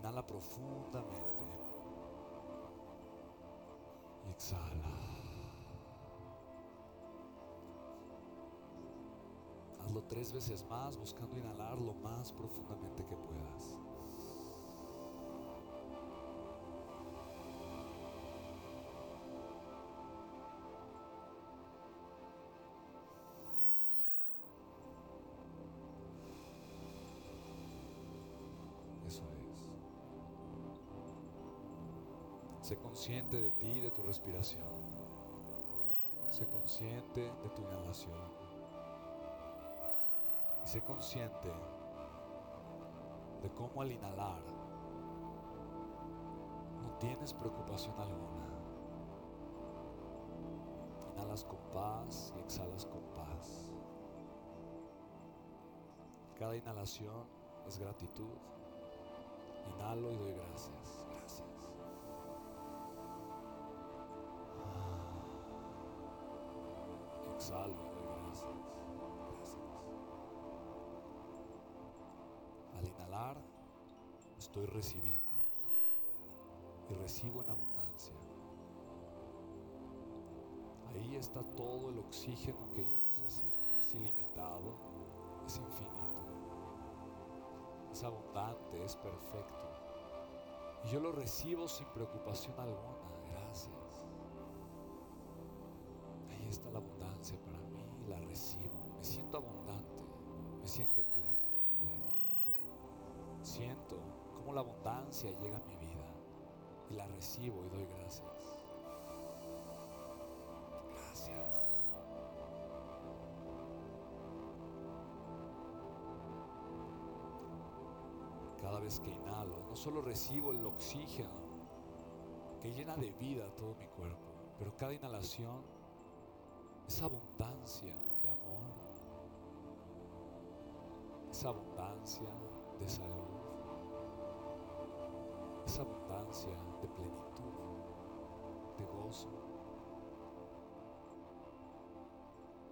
Inhala profundamente. Exhala. Hazlo tres veces más buscando inhalar lo más profundamente que puedas. Sé consciente de ti y de tu respiración. Sé consciente de tu inhalación. Y sé consciente de cómo al inhalar no tienes preocupación alguna. Inhalas con paz y exhalas con paz. Cada inhalación es gratitud. Inhalo y doy gracias. Y doy gracias. Gracias. Al inhalar estoy recibiendo y recibo en abundancia. Ahí está todo el oxígeno que yo necesito. Es ilimitado, es infinito es abundante, es perfecto. Y yo lo recibo sin preocupación alguna. La abundancia para mí, la recibo. Me siento abundante, me siento pleno, plena. Siento cómo la abundancia llega a mi vida y la recibo y doy gracias. Gracias. Cada vez que inhalo, no solo recibo el oxígeno que llena de vida todo mi cuerpo, pero cada inhalación es abundancia de amor, es abundancia de salud, es abundancia de plenitud, de gozo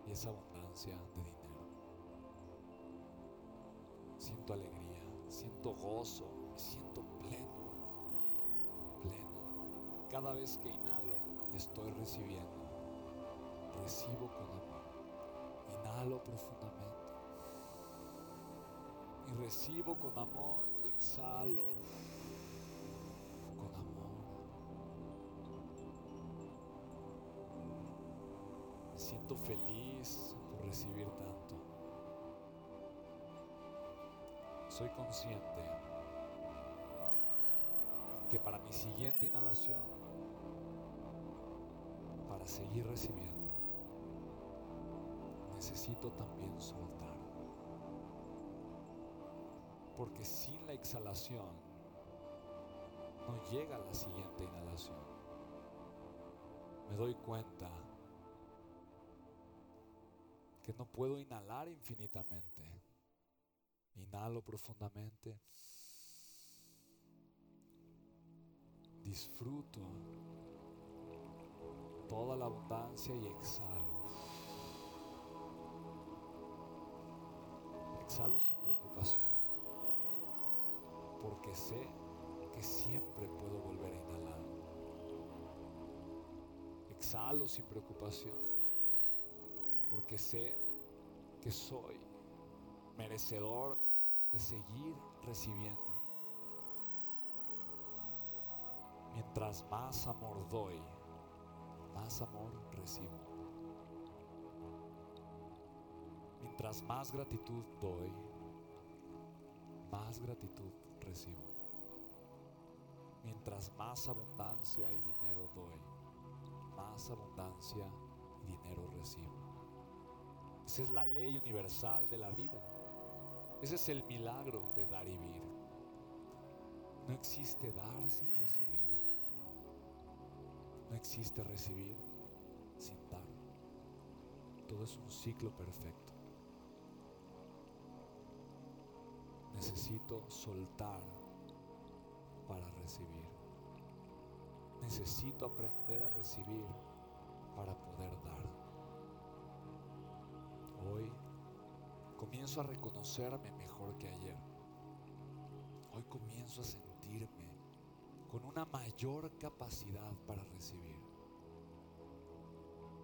y es abundancia de dinero. Siento alegría, siento gozo, me siento pleno, pleno. Cada vez que inhalo y estoy recibiendo, recibo con amor. Inhalo profundamente y recibo con amor y exhalo con amor. Me siento feliz por recibir tanto. soy consciente que para mi siguiente inhalación, para seguir recibiendo, necesito también soltar. Porque sin la exhalación no llega la siguiente inhalación. Me doy cuenta que no puedo inhalar infinitamente Inhalo profundamente. Disfruto toda la abundancia y exhalo. Exhalo sin preocupación. Porque sé que siempre puedo volver a inhalar. Exhalo sin preocupación. Porque sé que soy merecedor de seguir recibiendo. Mientras más amor doy, más amor recibo. Mientras más gratitud doy, más gratitud recibo. Mientras más abundancia y dinero doy, más abundancia y dinero recibo. Esa es la ley universal de la vida. Ese es el milagro de dar y vivir. No existe dar sin recibir. No existe recibir sin dar. Todo es un ciclo perfecto. Necesito soltar para recibir. Necesito aprender a recibir para poder dar. Hoy comienzo a reconocerme mejor que ayer. Hoy comienzo a sentir sentirme con una mayor capacidad para recibir.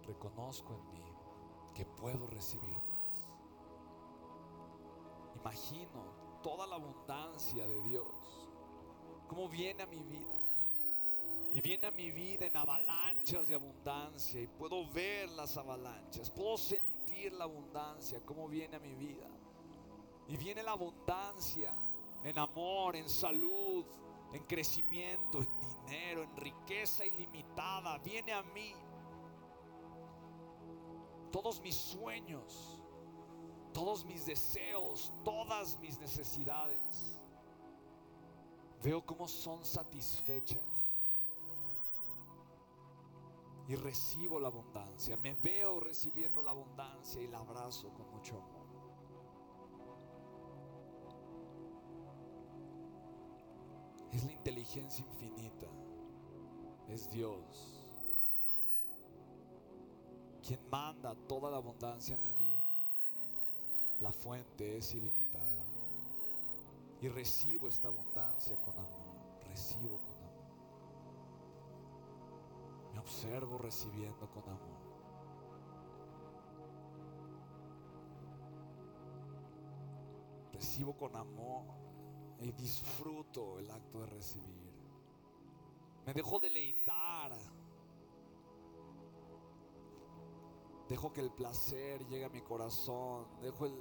Reconozco en mí que puedo recibir más. Imagino toda la abundancia de Dios, como viene a mi vida. Y viene a mi vida en avalanchas de abundancia y puedo ver las avalanchas, puedo sentir la abundancia, como viene a mi vida. Y viene la abundancia en amor, en salud, en crecimiento, en dinero, en riqueza ilimitada. Viene a mí. Todos mis sueños, todos mis deseos, todas mis necesidades. Veo cómo son satisfechas y recibo la abundancia. Me veo recibiendo la abundancia y la abrazo con mucho amor. Es la inteligencia infinita. Es Dios quien manda toda la abundancia a mi vida. La fuente es ilimitada. Y recibo esta abundancia con amor. Recibo con amor. Me observo recibiendo con amor. Recibo con amor y disfruto el acto de recibir. Me dejo deleitar. Dejo que el placer llegue a mi corazón. Dejo el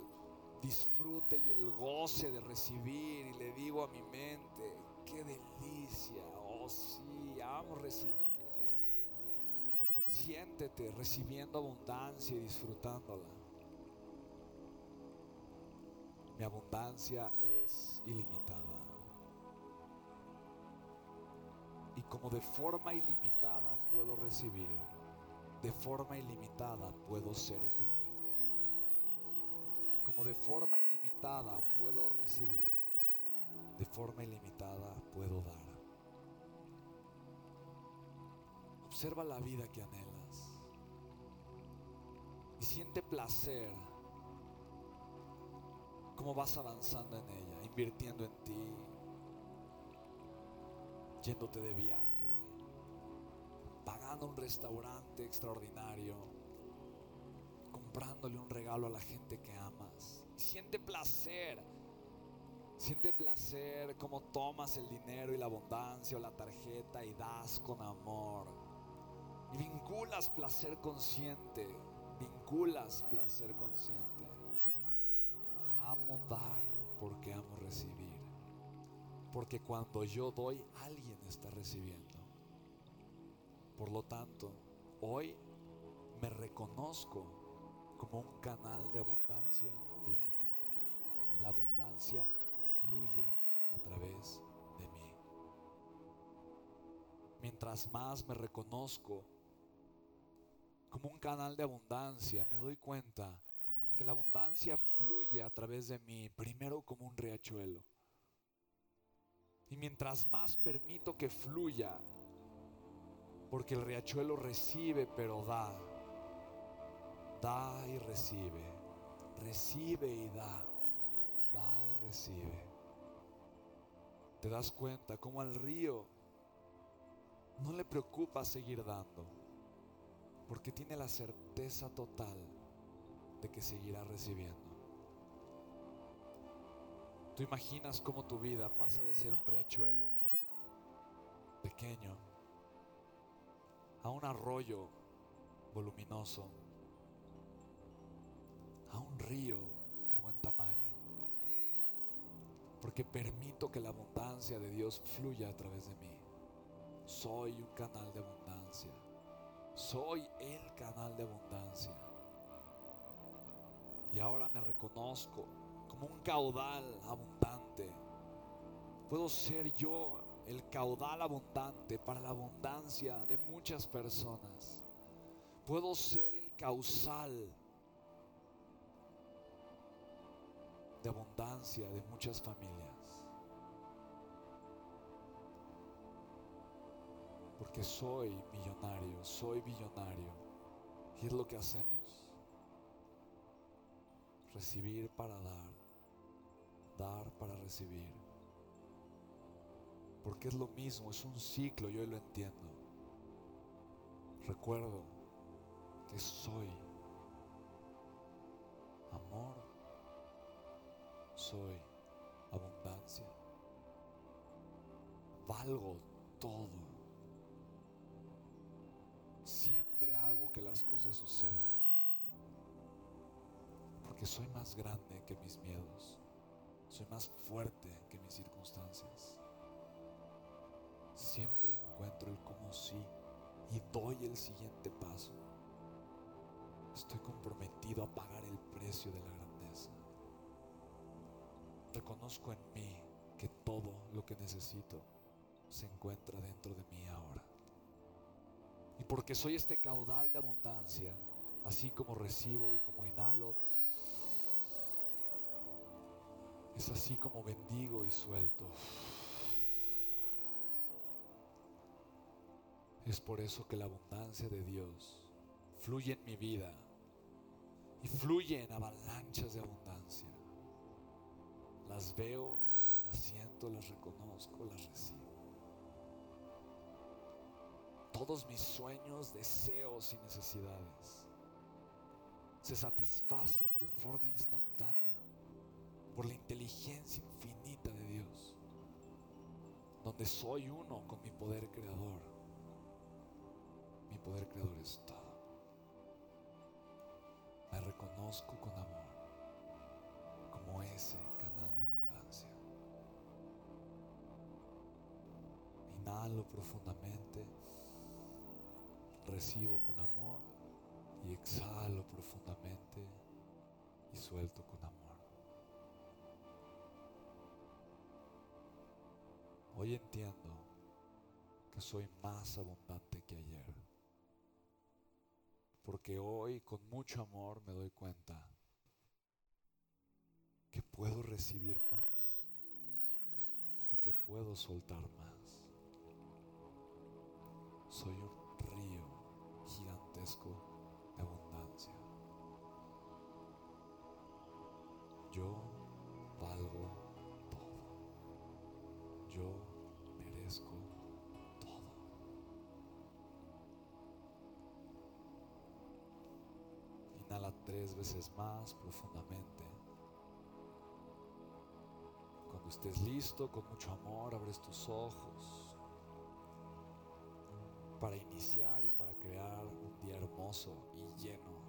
disfrute y el goce de recibir. Y le digo a mi mente, qué delicia. Oh sí, amo recibir. Siéntete recibiendo abundancia y disfrutándola. Mi abundancia es ilimitada. Y como de forma ilimitada puedo recibir, de forma ilimitada puedo servir. Como de forma ilimitada puedo recibir, de forma ilimitada puedo dar. Observa la vida que anhelas y siente placer cómo vas avanzando en ella, invirtiendo en ti, yéndote de viaje, pagando un restaurante extraordinario, comprándole un regalo a la gente que amas. siente placer. Siente placer cómo tomas el dinero y la abundancia o la tarjeta y das con amor vinculas placer consciente, vinculas placer consciente. Amo dar porque amo recibir. Porque cuando yo doy, alguien está recibiendo. Por lo tanto, hoy me reconozco como un canal de abundancia divina. La abundancia fluye a través de mí. Mientras más me reconozco como un canal de abundancia, me doy cuenta que la abundancia fluye a través de mí, primero como un riachuelo. Y mientras más permito que fluya, porque el riachuelo recibe pero da, da y recibe, recibe y da, da y recibe. Te das cuenta como al río no le preocupa seguir dando porque tiene la certeza total de que seguirá recibiendo. Tú imaginas cómo tu vida pasa de ser un riachuelo pequeño a un arroyo voluminoso, a un río de buen tamaño, porque permito que la abundancia de Dios fluya a través de mí. Soy un canal de abundancia. Soy el canal de abundancia. Y ahora me reconozco como un caudal abundante. Puedo ser yo el caudal abundante para la abundancia de muchas personas. Puedo ser el causal de abundancia de muchas familias. porque soy millonario, soy billonario. Y es lo que hacemos. Recibir para dar, dar para recibir. Porque es lo mismo, es un ciclo, yo lo entiendo. Recuerdo que soy amor, soy abundancia, valgo todo. Siempre hago que las cosas sucedan. Porque soy más grande que mis miedos. Soy más fuerte que mis circunstancias. Siempre encuentro el cómo sí y doy el siguiente paso. Estoy comprometido a pagar el precio de la grandeza. Reconozco en mí que todo lo que necesito se encuentra dentro de mí ahora. Y porque soy este caudal de abundancia, así como recibo y como inhalo, es así como bendigo y suelto. Es por eso que la abundancia de Dios fluye en mi vida y fluye en avalanchas de abundancia. Las veo, las siento, las reconozco, las recibo. Todos mis sueños, deseos y necesidades se satisfacen de forma instantánea por la inteligencia infinita de Dios, donde soy uno con mi poder creador poder creador es todo. Me reconozco con amor como ese canal de abundancia. Inhalo profundamente, recibo con amor y exhalo profundamente y suelto con amor. Hoy entiendo que soy más abundante que ayer. Porque hoy con mucho amor me doy cuenta que puedo recibir más y que puedo soltar más. Soy un río gigantesco de abundancia. Yo valgo todo. Yo tres veces más profundamente. Cuando estés listo, con mucho amor, abres tus ojos para iniciar y para crear un día hermoso y lleno